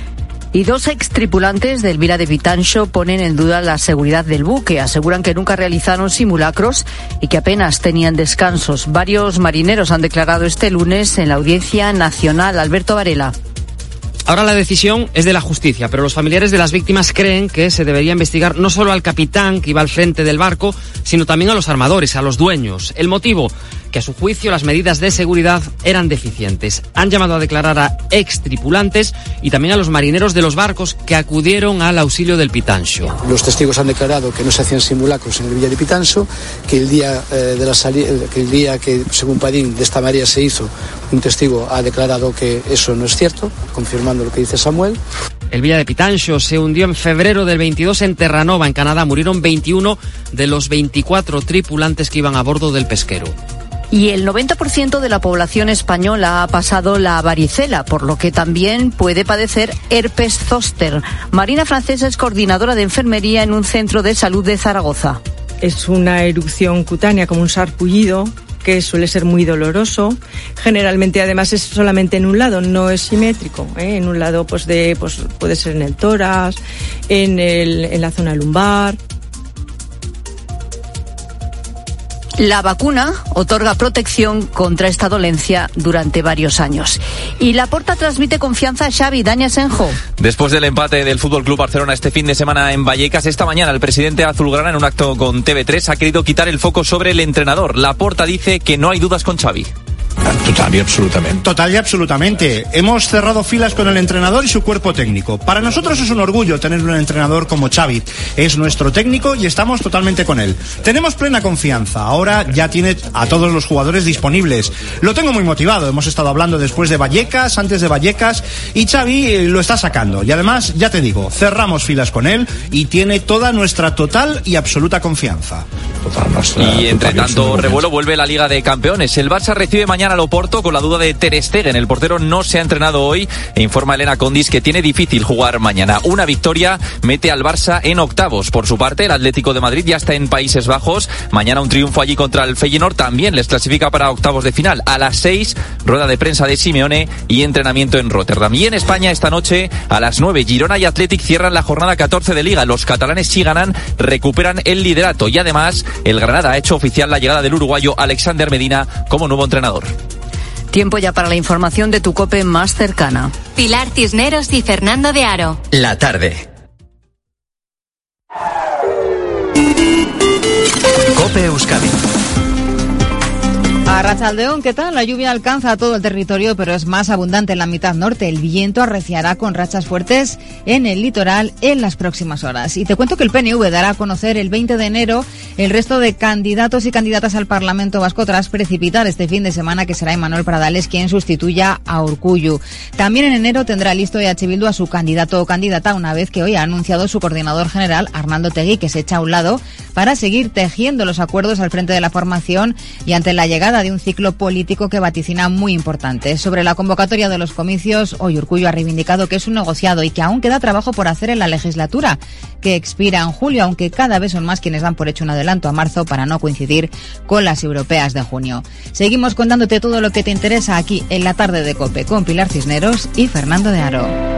Y dos ex tripulantes del Vila de Vitancho ponen en duda la seguridad del buque. Aseguran que nunca realizaron simulacros y que apenas tenían descansos. Varios marineros han declarado este lunes en la Audiencia Nacional. Alberto Varela. Ahora la decisión es de la justicia, pero los familiares de las víctimas creen que se debería investigar no solo al capitán que iba al frente del barco, sino también a los armadores, a los dueños. El motivo, que a su juicio las medidas de seguridad eran deficientes. Han llamado a declarar a ex tripulantes y también a los marineros de los barcos que acudieron al auxilio del Pitancho. Los testigos han declarado que no se hacían simulacros en el Villa de Pitancho, que el día eh, de la salida, que el día que según Padín de esta María se hizo, un testigo ha declarado que eso no es cierto, confirmando lo que dice Samuel. El Villa de Pitancho se hundió en febrero del 22 en Terranova, en Canadá. Murieron 21 de los 24 tripulantes que iban a bordo del pesquero. Y el 90% de la población española ha pasado la varicela, por lo que también puede padecer herpes zóster. Marina Francesa es coordinadora de enfermería en un centro de salud de Zaragoza. Es una erupción cutánea como un sarpullido que suele ser muy doloroso. Generalmente, además, es solamente en un lado, no es simétrico. ¿eh? En un lado, pues, de, pues puede ser en el tórax, en, el, en la zona lumbar. La vacuna otorga protección contra esta dolencia durante varios años. Y la porta transmite confianza a Xavi Daña Senjo. Después del empate del Fútbol Club Barcelona este fin de semana en Vallecas, esta mañana el presidente azulgrana en un acto con TV3 ha querido quitar el foco sobre el entrenador. La porta dice que no hay dudas con Xavi. Total y absolutamente. Total y absolutamente. Hemos cerrado filas con el entrenador y su cuerpo técnico. Para nosotros es un orgullo tener un entrenador como Xavi. Es nuestro técnico y estamos totalmente con él. Tenemos plena confianza. Ahora ya tiene a todos los jugadores disponibles. Lo tengo muy motivado. Hemos estado hablando después de Vallecas, antes de Vallecas y Xavi eh, lo está sacando. Y además, ya te digo, cerramos filas con él y tiene toda nuestra total y absoluta confianza. Y entre tanto revuelo vuelve la Liga de Campeones. El Barça recibe mañana al Oporto con la duda de Ter Stegen. El portero no se ha entrenado hoy e informa Elena Condis que tiene difícil jugar mañana. Una victoria mete al Barça en octavos. Por su parte, el Atlético de Madrid ya está en Países Bajos. Mañana un triunfo allí contra el Feyenoord también les clasifica para octavos de final. A las seis, rueda de prensa de Simeone y entrenamiento en Rotterdam. Y en España esta noche a las nueve, Girona y Athletic cierran la jornada 14 de Liga. Los catalanes si ganan recuperan el liderato y además el Granada ha hecho oficial la llegada del uruguayo Alexander Medina como nuevo entrenador. Tiempo ya para la información de tu cope más cercana. Pilar Cisneros y Fernando de Aro. La tarde. Cope Euskadi. A Rachaldeón, ¿qué tal? La lluvia alcanza todo el territorio, pero es más abundante en la mitad norte. El viento arreciará con rachas fuertes en el litoral en las próximas horas. Y te cuento que el PNV dará a conocer el 20 de enero el resto de candidatos y candidatas al Parlamento Vasco tras precipitar este fin de semana que será Emanuel Pradales quien sustituya a Urcuyu. También en enero tendrá listo EH Bildu a su candidato o candidata una vez que hoy ha anunciado su coordinador general, Arnaldo Tegui, que se echa a un lado para seguir tejiendo los acuerdos al frente de la formación y ante la llegada de un ciclo político que vaticina muy importante. Sobre la convocatoria de los comicios, hoy Urcullo ha reivindicado que es un negociado y que aún queda trabajo por hacer en la legislatura, que expira en julio, aunque cada vez son más quienes dan por hecho un adelanto a marzo para no coincidir con las europeas de junio. Seguimos contándote todo lo que te interesa aquí en la tarde de COPE con Pilar Cisneros y Fernando de Aro.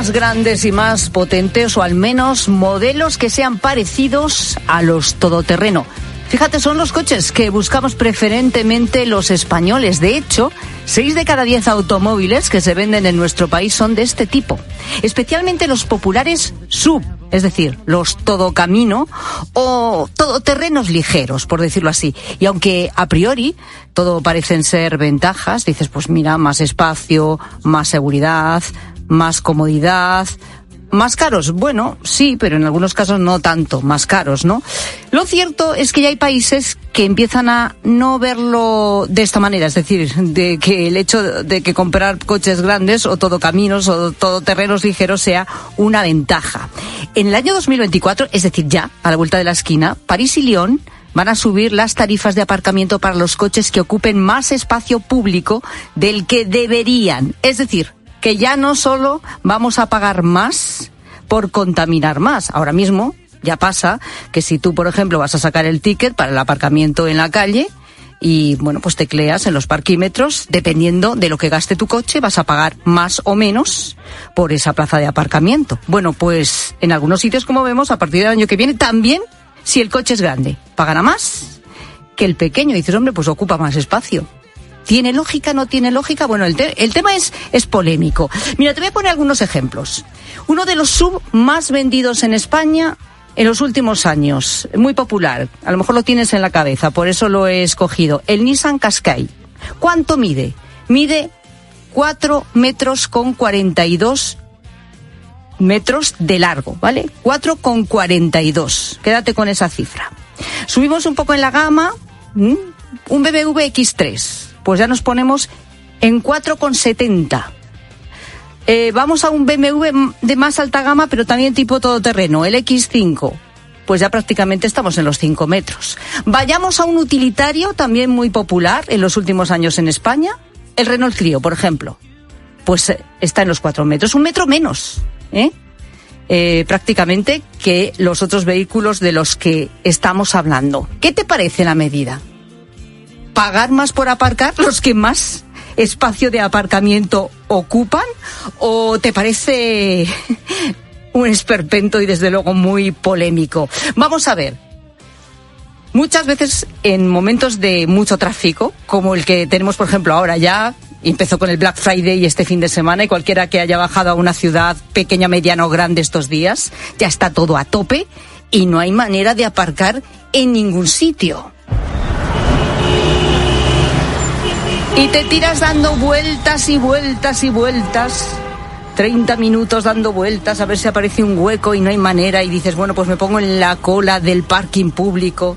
Más grandes y más potentes, o al menos modelos que sean parecidos a los todoterreno. Fíjate, son los coches que buscamos preferentemente los españoles. De hecho, seis de cada diez automóviles que se venden en nuestro país son de este tipo. Especialmente los populares sub, es decir, los todocamino o todoterrenos ligeros, por decirlo así. Y aunque a priori todo parecen ser ventajas, dices, pues mira, más espacio, más seguridad, más comodidad, más caros. Bueno, sí, pero en algunos casos no tanto, más caros, ¿no? Lo cierto es que ya hay países que empiezan a no verlo de esta manera, es decir, de que el hecho de que comprar coches grandes o todo caminos o todo terrenos ligeros sea una ventaja. En el año 2024, es decir, ya a la vuelta de la esquina, París y Lyon van a subir las tarifas de aparcamiento para los coches que ocupen más espacio público del que deberían. Es decir, que ya no solo vamos a pagar más por contaminar más. Ahora mismo ya pasa que si tú, por ejemplo, vas a sacar el ticket para el aparcamiento en la calle, y bueno, pues tecleas en los parquímetros, dependiendo de lo que gaste tu coche, vas a pagar más o menos por esa plaza de aparcamiento. Bueno, pues en algunos sitios, como vemos, a partir del año que viene, también, si el coche es grande, pagará más que el pequeño. dices, hombre, pues ocupa más espacio. ¿Tiene lógica? ¿No tiene lógica? Bueno, el, te el, tema es, es polémico. Mira, te voy a poner algunos ejemplos. Uno de los sub más vendidos en España en los últimos años, muy popular, a lo mejor lo tienes en la cabeza, por eso lo he escogido, el Nissan Qashqai. ¿Cuánto mide? Mide 4 metros con 42 metros de largo, ¿vale? 4 con 42. Quédate con esa cifra. Subimos un poco en la gama, un BMW X3 pues ya nos ponemos en 4,70. Eh, vamos a un BMW de más alta gama, pero también tipo todoterreno, el X5. Pues ya prácticamente estamos en los 5 metros. Vayamos a un utilitario también muy popular en los últimos años en España, el Renault Clio, por ejemplo. Pues eh, está en los 4 metros, un metro menos, ¿eh? Eh, prácticamente que los otros vehículos de los que estamos hablando. ¿Qué te parece la medida? Pagar más por aparcar los que más espacio de aparcamiento ocupan? ¿O te parece un esperpento y desde luego muy polémico? Vamos a ver. Muchas veces en momentos de mucho tráfico, como el que tenemos por ejemplo ahora ya, empezó con el Black Friday este fin de semana y cualquiera que haya bajado a una ciudad pequeña, mediana o grande estos días, ya está todo a tope y no hay manera de aparcar en ningún sitio. Y te tiras dando vueltas y vueltas y vueltas. 30 minutos dando vueltas a ver si aparece un hueco y no hay manera y dices, bueno, pues me pongo en la cola del parking público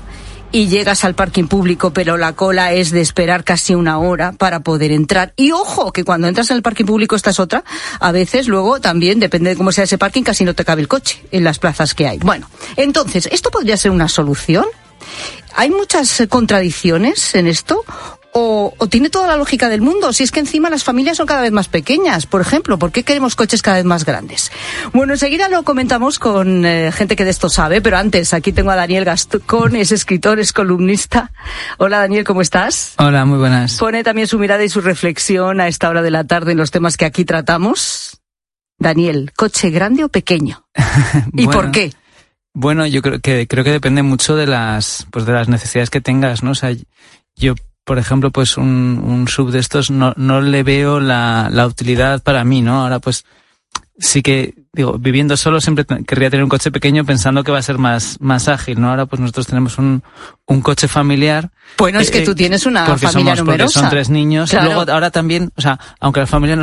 y llegas al parking público, pero la cola es de esperar casi una hora para poder entrar. Y ojo, que cuando entras en el parking público esta es otra, a veces luego también, depende de cómo sea ese parking, casi no te cabe el coche en las plazas que hay. Bueno, entonces, ¿esto podría ser una solución? ¿Hay muchas contradicciones en esto? O, o tiene toda la lógica del mundo? Si es que encima las familias son cada vez más pequeñas, por ejemplo, ¿por qué queremos coches cada vez más grandes? Bueno, enseguida lo comentamos con eh, gente que de esto sabe, pero antes aquí tengo a Daniel Gascón, es escritor, es columnista. Hola Daniel, ¿cómo estás? Hola, muy buenas. Pone también su mirada y su reflexión a esta hora de la tarde en los temas que aquí tratamos. Daniel, ¿coche grande o pequeño? ¿Y Bueno, por qué? Bueno, yo creo que creo que depende mucho de las pues de las necesidades que tengas, ¿no? O sea, yo por ejemplo, pues un, un sub de estos no, no le veo la, la utilidad para mí, ¿no? Ahora pues sí que digo, viviendo solo siempre querría tener un coche pequeño pensando que va a ser más más ágil, ¿no? Ahora pues nosotros tenemos un un coche familiar. Bueno, es que eh, tú tienes una porque familia somos, porque numerosa. son tres niños. Claro. Luego ahora también, o sea, aunque la familia no sea